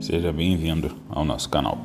Seja bem-vindo ao nosso canal.